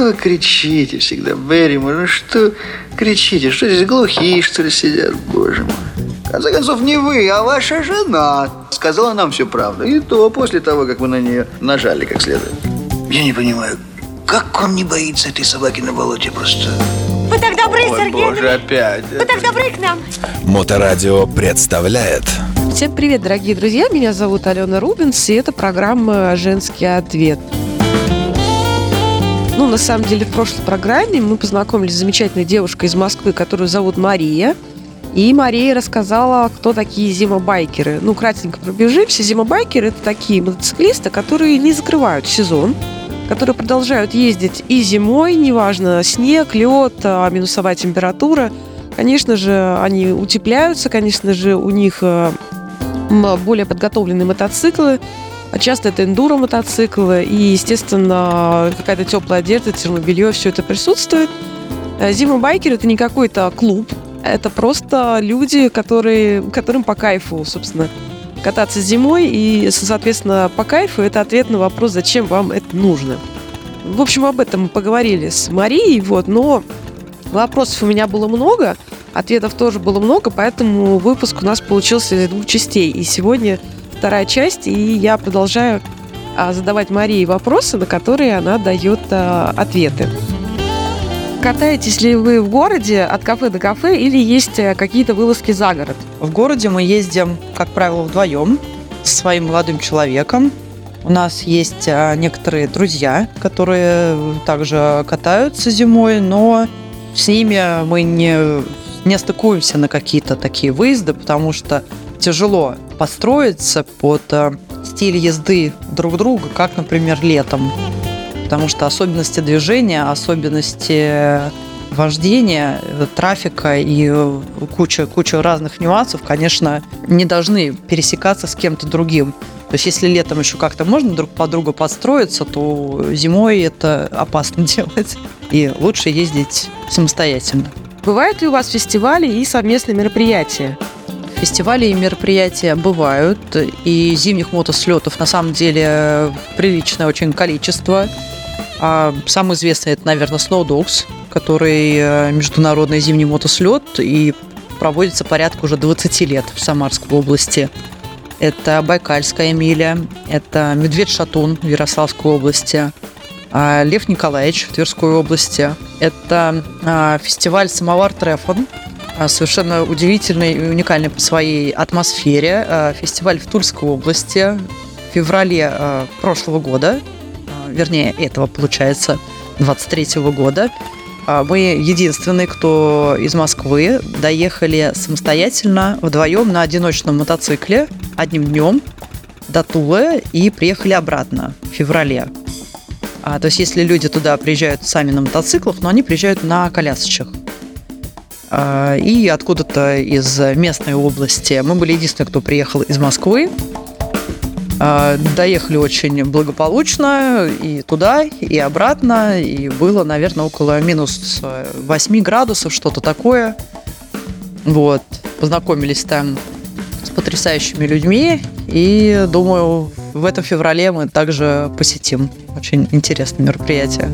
что вы кричите всегда, Берримор? Ну что кричите? Что здесь глухие, что ли, сидят? Боже мой. В конце концов, не вы, а ваша жена сказала нам всю правду. И то после того, как вы на нее нажали как следует. Я не понимаю, как он не боится этой собаки на болоте просто? Вы так добры, Ой, Сергей. боже, опять. Вы так добры к нам. Моторадио представляет Всем привет, дорогие друзья! Меня зовут Алена Рубинс, и это программа «Женский ответ». Ну, на самом деле, в прошлой программе мы познакомились с замечательной девушкой из Москвы, которую зовут Мария. И Мария рассказала, кто такие зимобайкеры. Ну, кратенько пробежимся. Зимобайкеры – это такие мотоциклисты, которые не закрывают сезон, которые продолжают ездить и зимой, неважно, снег, лед, а, минусовая температура. Конечно же, они утепляются, конечно же, у них м, более подготовленные мотоциклы, а часто это эндуро мотоциклы, и, естественно, какая-то теплая одежда, термобелье, все это присутствует. Э, Зимобайкер это не какой-то клуб, это просто люди, которые, которым по кайфу, собственно, кататься зимой, и, соответственно, по кайфу это ответ на вопрос, зачем вам это нужно. В общем, об этом мы поговорили с Марией, вот, но вопросов у меня было много, ответов тоже было много, поэтому выпуск у нас получился из двух частей. И сегодня вторая часть, и я продолжаю а, задавать Марии вопросы, на которые она дает а, ответы. Катаетесь ли вы в городе от кафе до кафе или есть э, какие-то вылазки за город? В городе мы ездим, как правило, вдвоем со своим молодым человеком. У нас есть а, некоторые друзья, которые также катаются зимой, но с ними мы не, не стыкуемся на какие-то такие выезды, потому что тяжело подстроиться под а, стиль езды друг друга, как, например, летом. Потому что особенности движения, особенности вождения, э, трафика и э, куча, куча разных нюансов, конечно, не должны пересекаться с кем-то другим. То есть если летом еще как-то можно друг под друга подстроиться, то зимой это опасно делать. И лучше ездить самостоятельно. Бывают ли у вас фестивали и совместные мероприятия? Фестивали и мероприятия бывают, и зимних мотослетов на самом деле приличное очень количество. А Самый известный это, наверное, Snow Dogs, который э, международный зимний мотослет и проводится порядка уже 20 лет в Самарской области. Это Байкальская миля, это Медведь-Шатун в Ярославской области, а Лев Николаевич в Тверской области. Это а, фестиваль «Самовар Трефон», совершенно удивительный и уникальный по своей атмосфере. А, Фестиваль в Тульской области в феврале а, прошлого года, а, вернее, этого, получается, 23 года. А, Мы единственные, кто из Москвы доехали самостоятельно, вдвоем на одиночном мотоцикле одним днем до Тулы и приехали обратно в феврале. А, то есть, если люди туда приезжают сами на мотоциклах, но они приезжают на колясочках. А, и откуда-то из местной области. Мы были единственные, кто приехал из Москвы. А, Доехали очень благополучно и туда, и обратно. И было, наверное, около минус 8 градусов, что-то такое. Вот. Познакомились там с потрясающими людьми. И думаю, в этом феврале мы также посетим. Очень интересное мероприятие.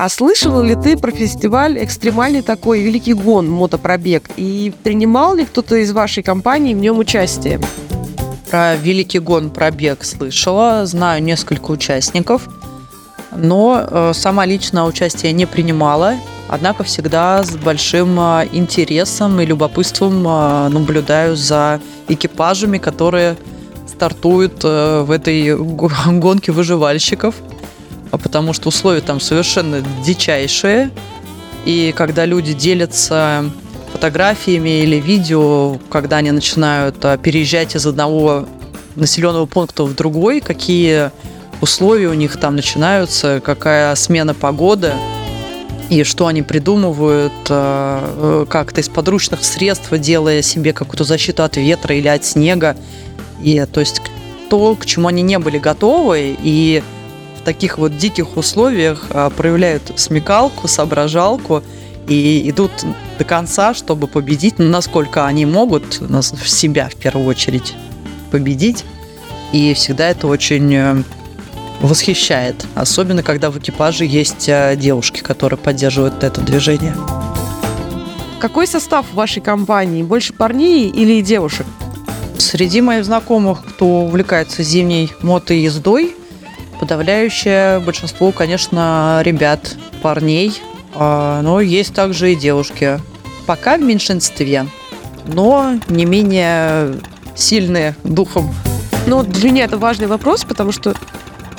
А слышала ли ты про фестиваль экстремальный такой Великий Гон мотопробег? И принимал ли кто-то из вашей компании в нем участие? Про Великий гон пробег слышала, знаю несколько участников, но э, сама лично участие не принимала, однако всегда с большим э, интересом и любопытством э, наблюдаю за экипажами, которые стартуют в этой го- гонке выживальщиков, потому что условия там совершенно дичайшие, и когда люди делятся фотографиями или видео, когда они начинают а, переезжать из одного населенного пункта в другой, какие условия у них там начинаются, какая смена погоды и что они придумывают а, э, как-то из подручных средств, делая себе какую-то защиту от ветра или от снега. И то есть то, к чему они не были готовы, и в таких вот диких условиях а, проявляют смекалку, соображалку и идут до конца, чтобы победить, ну, насколько они могут нас- в себя в первую очередь победить. И всегда это очень э, восхищает. Особенно, когда в экипаже есть э, девушки, которые поддерживают это движение. Какой состав в вашей компании? Больше парней или девушек? Среди моих знакомых, кто увлекается зимней мотоездой, подавляющее большинство, конечно, ребят, парней, а, но есть также и девушки. Пока в меньшинстве, но не менее сильные духом. Ну, для меня это важный вопрос, потому что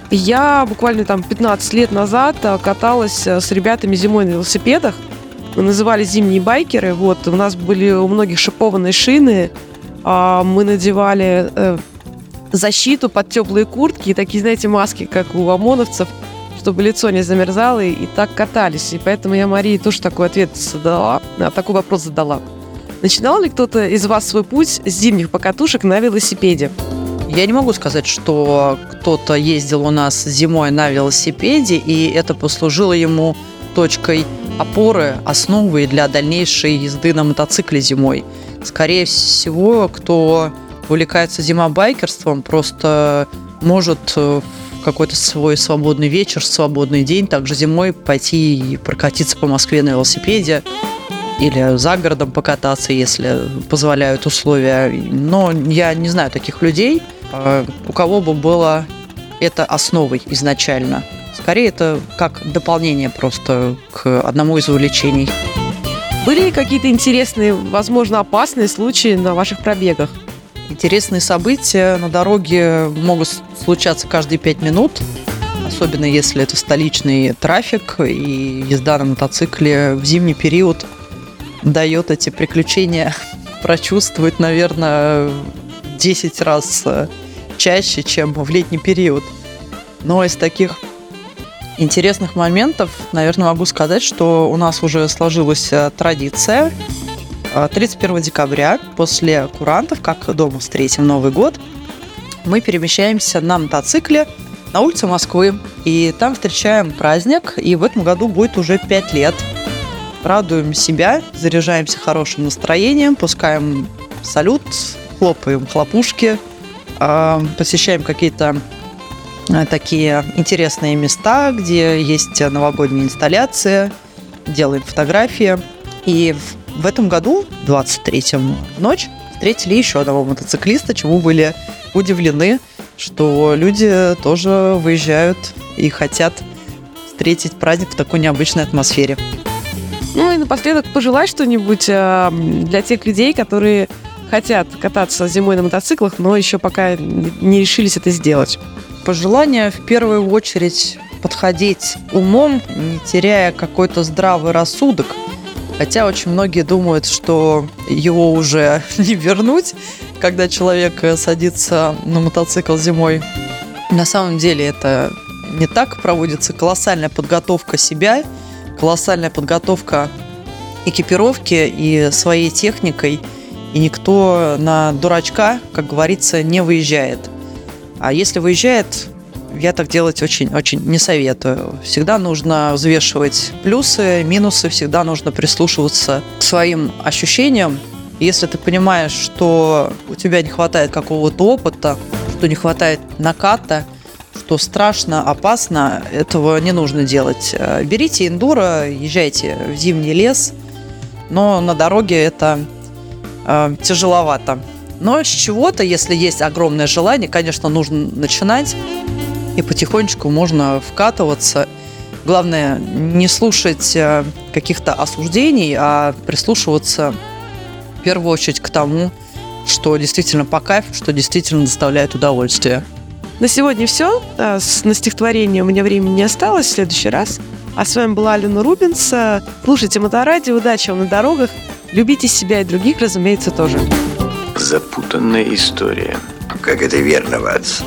я буквально там 15 лет назад каталась а, с ребятами зимой на велосипедах. Мы называли зимние байкеры. Вот, у нас были у многих шипованные шины. а, Мы надевали э, защиту под теплые куртки и такие, знаете, маски, как у ОМОНовцев, чтобы лицо не замерзало, и, так катались. И поэтому я Марии тоже такой ответ задала, а, такой вопрос задала. Начинал ли кто-то из вас свой путь с зимних покатушек на велосипеде? Я не могу сказать, что кто-то ездил у нас зимой на велосипеде, и это послужило ему точкой опоры, основой для дальнейшей езды на мотоцикле зимой. Скорее всего, кто увлекается зимобайкерством, просто может э, какой-то свой свободный вечер, свободный день, также зимой пойти и прокатиться по Москве на велосипеде или за городом покататься, если позволяют условия. Но я не знаю таких людей, э, у кого бы было это основой изначально. Скорее, это как дополнение просто к одному из увлечений. Были ли какие-то интересные, возможно, опасные случаи на ваших пробегах? Интересные события на дороге могут случаться каждые пять минут, особенно если это столичный трафик и езда на мотоцикле в зимний период дает эти приключения прочувствовать, наверное, 10 раз э, чаще, чем в летний период. Но из таких интересных моментов, наверное, могу сказать, что у нас уже сложилась э, традиция. Э, 31 декабря, после курантов, как дома встретим Новый год, мы перемещаемся на мотоцикле на улице Москвы. И там встречаем праздник, и в этом году будет уже 5 лет. Радуем себя, заряжаемся хорошим настроением, пускаем салют, хлопаем хлопушки, э, посещаем какие-то э, такие интересные места, где есть новогодние инсталляции, делаем фотографии. И в, в этом году, 23-м ночь, встретили еще одного мотоциклиста, чему были удивлены, что люди тоже выезжают и хотят встретить праздник в такой необычной атмосфере. Ну и напоследок пожелать что-нибудь э, для тех людей, которые хотят кататься зимой на мотоциклах, но еще пока не решились это сделать. Пожелание в первую очередь подходить умом, не теряя какой-то здравый рассудок. Хотя очень многие думают, что его уже не вернуть, когда человек э, садится на мотоцикл зимой. На самом деле это не так. Проводится колоссальная подготовка себя, колоссальная подготовка экипировки и своей техникой. И никто на дурачка, как говорится, не выезжает. А если выезжает, я так делать очень-очень не советую. Всегда нужно взвешивать плюсы, минусы, всегда нужно прислушиваться к своим ощущениям. Если ты понимаешь, что у тебя не хватает какого-то опыта, что не хватает наката, что страшно, опасно, этого не нужно делать. Э, Берите эндуро, езжайте в зимний лес, но на дороге это э, тяжеловато. Но с чего-то, если есть огромное желание, конечно, нужно начинать, и потихонечку можно вкатываться. Главное, не слушать э, каких-то осуждений, а прислушиваться в первую очередь к тому, что действительно по кайфу, что действительно доставляет удовольствие. На сегодня все. Э, с- На стихотворение у меня времени не осталось. В следующий раз. А с вами была Алена Рубинс. Слушайте Моторадио. Удачи вам на дорогах. Любите себя и других, разумеется, тоже. Запутанная история. Как это верно, Ватс?